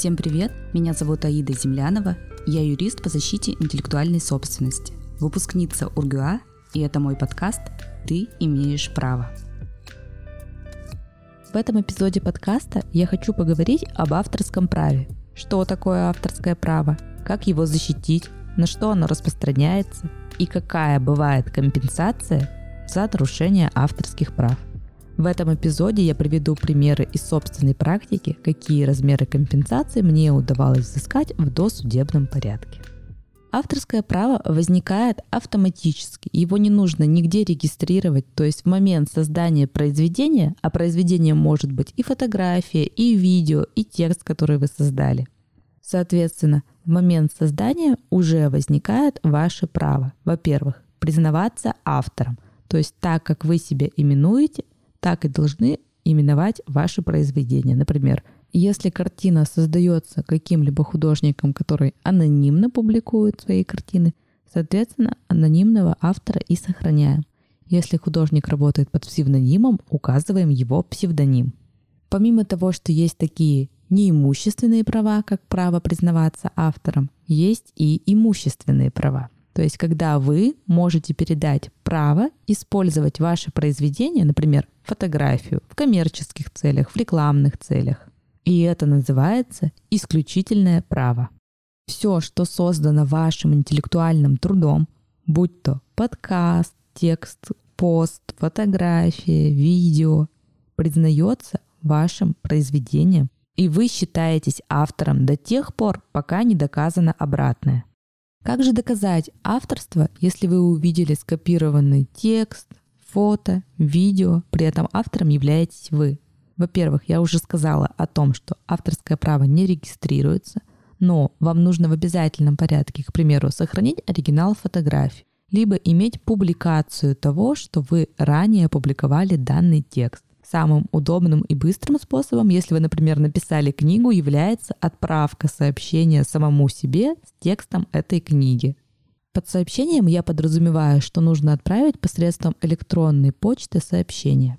Всем привет, меня зовут Аида Землянова, я юрист по защите интеллектуальной собственности, выпускница УрГУА, и это мой подкаст «Ты имеешь право». В этом эпизоде подкаста я хочу поговорить об авторском праве. Что такое авторское право, как его защитить, на что оно распространяется и какая бывает компенсация за нарушение авторских прав. В этом эпизоде я приведу примеры из собственной практики, какие размеры компенсации мне удавалось взыскать в досудебном порядке. Авторское право возникает автоматически, его не нужно нигде регистрировать, то есть в момент создания произведения, а произведение может быть и фотография, и видео, и текст, который вы создали. Соответственно, в момент создания уже возникает ваше право, во-первых, признаваться автором, то есть так, как вы себя именуете, так и должны именовать ваши произведения. Например, если картина создается каким-либо художником, который анонимно публикует свои картины, соответственно, анонимного автора и сохраняем. Если художник работает под псевдонимом, указываем его псевдоним. Помимо того, что есть такие неимущественные права, как право признаваться автором, есть и имущественные права. То есть, когда вы можете передать право использовать ваше произведение, например, фотографию в коммерческих целях, в рекламных целях. И это называется исключительное право. Все, что создано вашим интеллектуальным трудом, будь то подкаст, текст, пост, фотография, видео, признается вашим произведением, и вы считаетесь автором до тех пор, пока не доказано обратное. Как же доказать авторство, если вы увидели скопированный текст, фото, видео, при этом автором являетесь вы? Во-первых, я уже сказала о том, что авторское право не регистрируется, но вам нужно в обязательном порядке, к примеру, сохранить оригинал фотографии, либо иметь публикацию того, что вы ранее опубликовали данный текст. Самым удобным и быстрым способом, если вы, например, написали книгу, является отправка сообщения самому себе с текстом этой книги. Под сообщением я подразумеваю, что нужно отправить посредством электронной почты сообщение.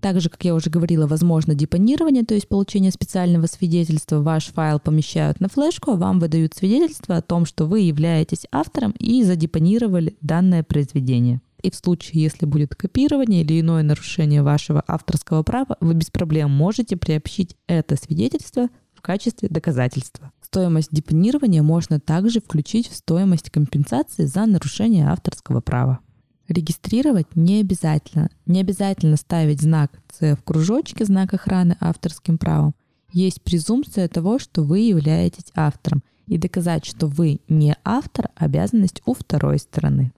Также, как я уже говорила, возможно депонирование, то есть получение специального свидетельства. Ваш файл помещают на флешку, а вам выдают свидетельство о том, что вы являетесь автором и задепонировали данное произведение. И в случае, если будет копирование или иное нарушение вашего авторского права, вы без проблем можете приобщить это свидетельство в качестве доказательства. Стоимость депонирования можно также включить в стоимость компенсации за нарушение авторского права. Регистрировать не обязательно. Не обязательно ставить знак С в кружочке, знак охраны авторским правом. Есть презумпция того, что вы являетесь автором. И доказать, что вы не автор, обязанность у второй стороны.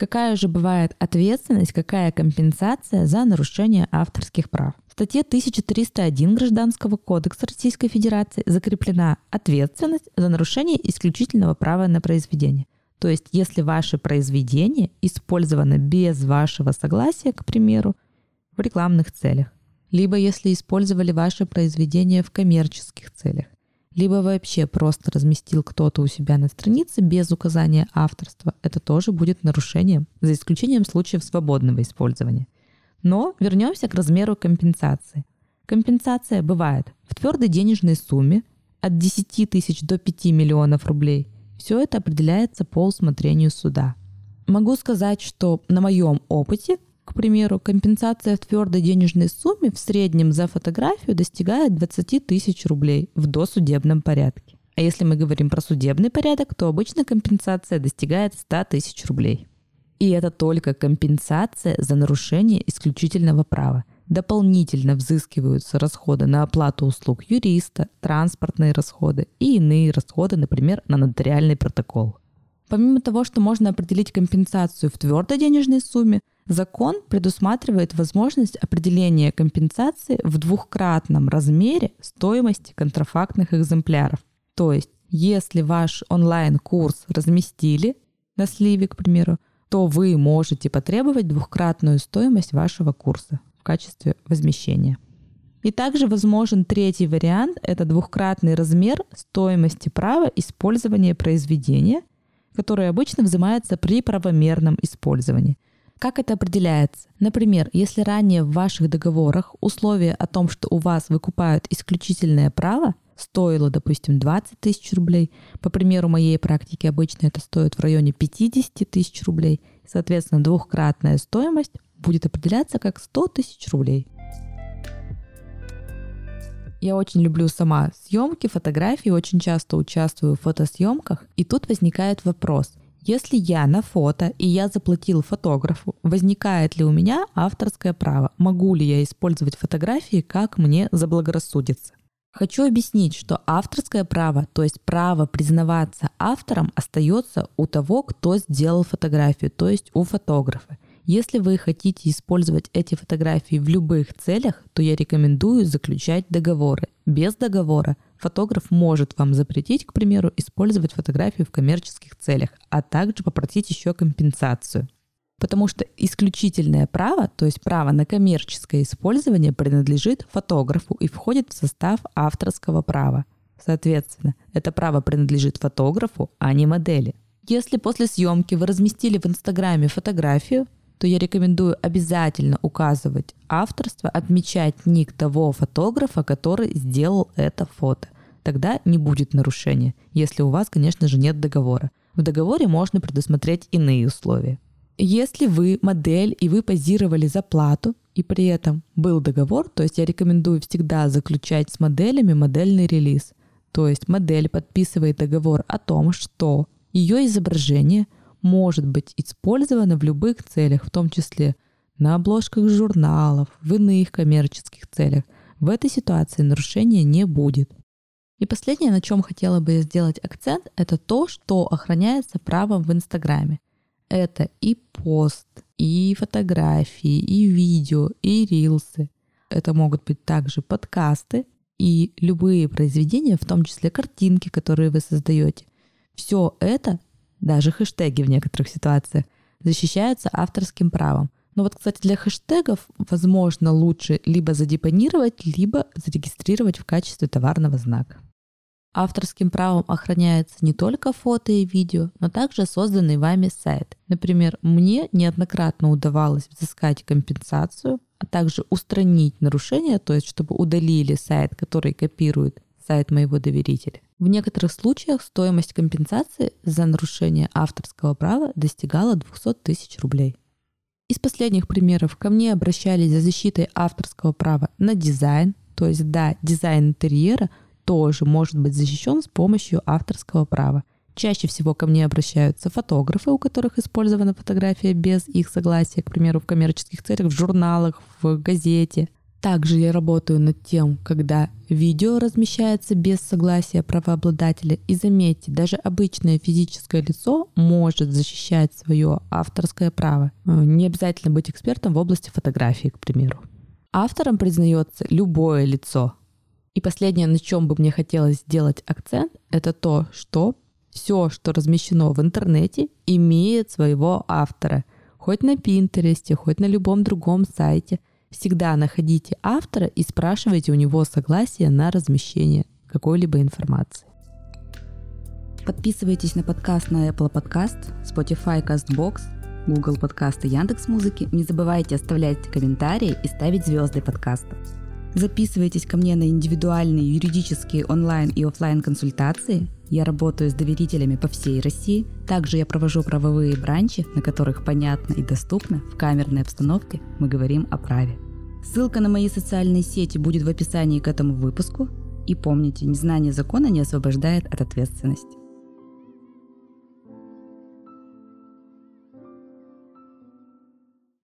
Какая же бывает ответственность, какая компенсация за нарушение авторских прав? В статье 1301 Гражданского кодекса Российской Федерации закреплена ответственность за нарушение исключительного права на произведение. То есть, если ваше произведение использовано без вашего согласия, к примеру, в рекламных целях, либо если использовали ваше произведение в коммерческих целях, либо вообще просто разместил кто-то у себя на странице без указания авторства, это тоже будет нарушением, за исключением случаев свободного использования. Но вернемся к размеру компенсации. Компенсация бывает в твердой денежной сумме от 10 тысяч до 5 миллионов рублей. Все это определяется по усмотрению суда. Могу сказать, что на моем опыте к примеру, компенсация в твердой денежной сумме в среднем за фотографию достигает 20 тысяч рублей в досудебном порядке. А если мы говорим про судебный порядок, то обычно компенсация достигает 100 тысяч рублей. И это только компенсация за нарушение исключительного права. Дополнительно взыскиваются расходы на оплату услуг юриста, транспортные расходы и иные расходы, например, на нотариальный протокол. Помимо того, что можно определить компенсацию в твердой денежной сумме, Закон предусматривает возможность определения компенсации в двухкратном размере стоимости контрафактных экземпляров. То есть, если ваш онлайн-курс разместили на сливе, к примеру, то вы можете потребовать двухкратную стоимость вашего курса в качестве возмещения. И также возможен третий вариант – это двухкратный размер стоимости права использования произведения, который обычно взимается при правомерном использовании – как это определяется? Например, если ранее в ваших договорах условие о том, что у вас выкупают исключительное право, стоило, допустим, 20 тысяч рублей. По примеру моей практики обычно это стоит в районе 50 тысяч рублей. Соответственно, двухкратная стоимость будет определяться как 100 тысяч рублей. Я очень люблю сама съемки, фотографии, очень часто участвую в фотосъемках. И тут возникает вопрос. Если я на фото и я заплатил фотографу, возникает ли у меня авторское право? Могу ли я использовать фотографии, как мне заблагорассудится? Хочу объяснить, что авторское право, то есть право признаваться автором, остается у того, кто сделал фотографию, то есть у фотографа. Если вы хотите использовать эти фотографии в любых целях, то я рекомендую заключать договоры. Без договора фотограф может вам запретить, к примеру, использовать фотографии в коммерческих целях, а также попросить еще компенсацию. Потому что исключительное право, то есть право на коммерческое использование, принадлежит фотографу и входит в состав авторского права. Соответственно, это право принадлежит фотографу, а не модели. Если после съемки вы разместили в Инстаграме фотографию, то я рекомендую обязательно указывать авторство, отмечать ник того фотографа, который сделал это фото. Тогда не будет нарушения, если у вас, конечно же, нет договора. В договоре можно предусмотреть иные условия. Если вы модель и вы позировали за плату, и при этом был договор, то есть я рекомендую всегда заключать с моделями модельный релиз. То есть модель подписывает договор о том, что ее изображение – может быть использовано в любых целях, в том числе на обложках журналов, в иных коммерческих целях. В этой ситуации нарушения не будет. И последнее, на чем хотела бы сделать акцент, это то, что охраняется правом в Инстаграме. Это и пост, и фотографии, и видео, и рилсы. Это могут быть также подкасты и любые произведения, в том числе картинки, которые вы создаете. Все это даже хэштеги в некоторых ситуациях, защищаются авторским правом. Но вот, кстати, для хэштегов, возможно, лучше либо задепонировать, либо зарегистрировать в качестве товарного знака. Авторским правом охраняется не только фото и видео, но также созданный вами сайт. Например, мне неоднократно удавалось взыскать компенсацию, а также устранить нарушение, то есть чтобы удалили сайт, который копирует сайт моего доверителя. В некоторых случаях стоимость компенсации за нарушение авторского права достигала 200 тысяч рублей. Из последних примеров ко мне обращались за защитой авторского права на дизайн, то есть да, дизайн интерьера тоже может быть защищен с помощью авторского права. Чаще всего ко мне обращаются фотографы, у которых использована фотография без их согласия, к примеру, в коммерческих целях, в журналах, в газете – также я работаю над тем, когда видео размещается без согласия правообладателя. И заметьте, даже обычное физическое лицо может защищать свое авторское право. Э, не обязательно быть экспертом в области фотографии, к примеру. Автором признается любое лицо. И последнее, на чем бы мне хотелось сделать акцент, это то, что все, что размещено в интернете, имеет своего автора. Хоть на Пинтересте, хоть на любом другом сайте – Всегда находите автора и спрашивайте у него согласие на размещение какой-либо информации. Подписывайтесь на подкаст на Apple Podcast, Spotify, CastBox, Google Подкасты, Яндекс Музыки. Не забывайте оставлять комментарии и ставить звезды подкаста. Записывайтесь ко мне на индивидуальные юридические онлайн и офлайн консультации. Я работаю с доверителями по всей России. Также я провожу правовые бранчи, на которых понятно и доступно в камерной обстановке мы говорим о праве. Ссылка на мои социальные сети будет в описании к этому выпуску. И помните, незнание закона не освобождает от ответственности.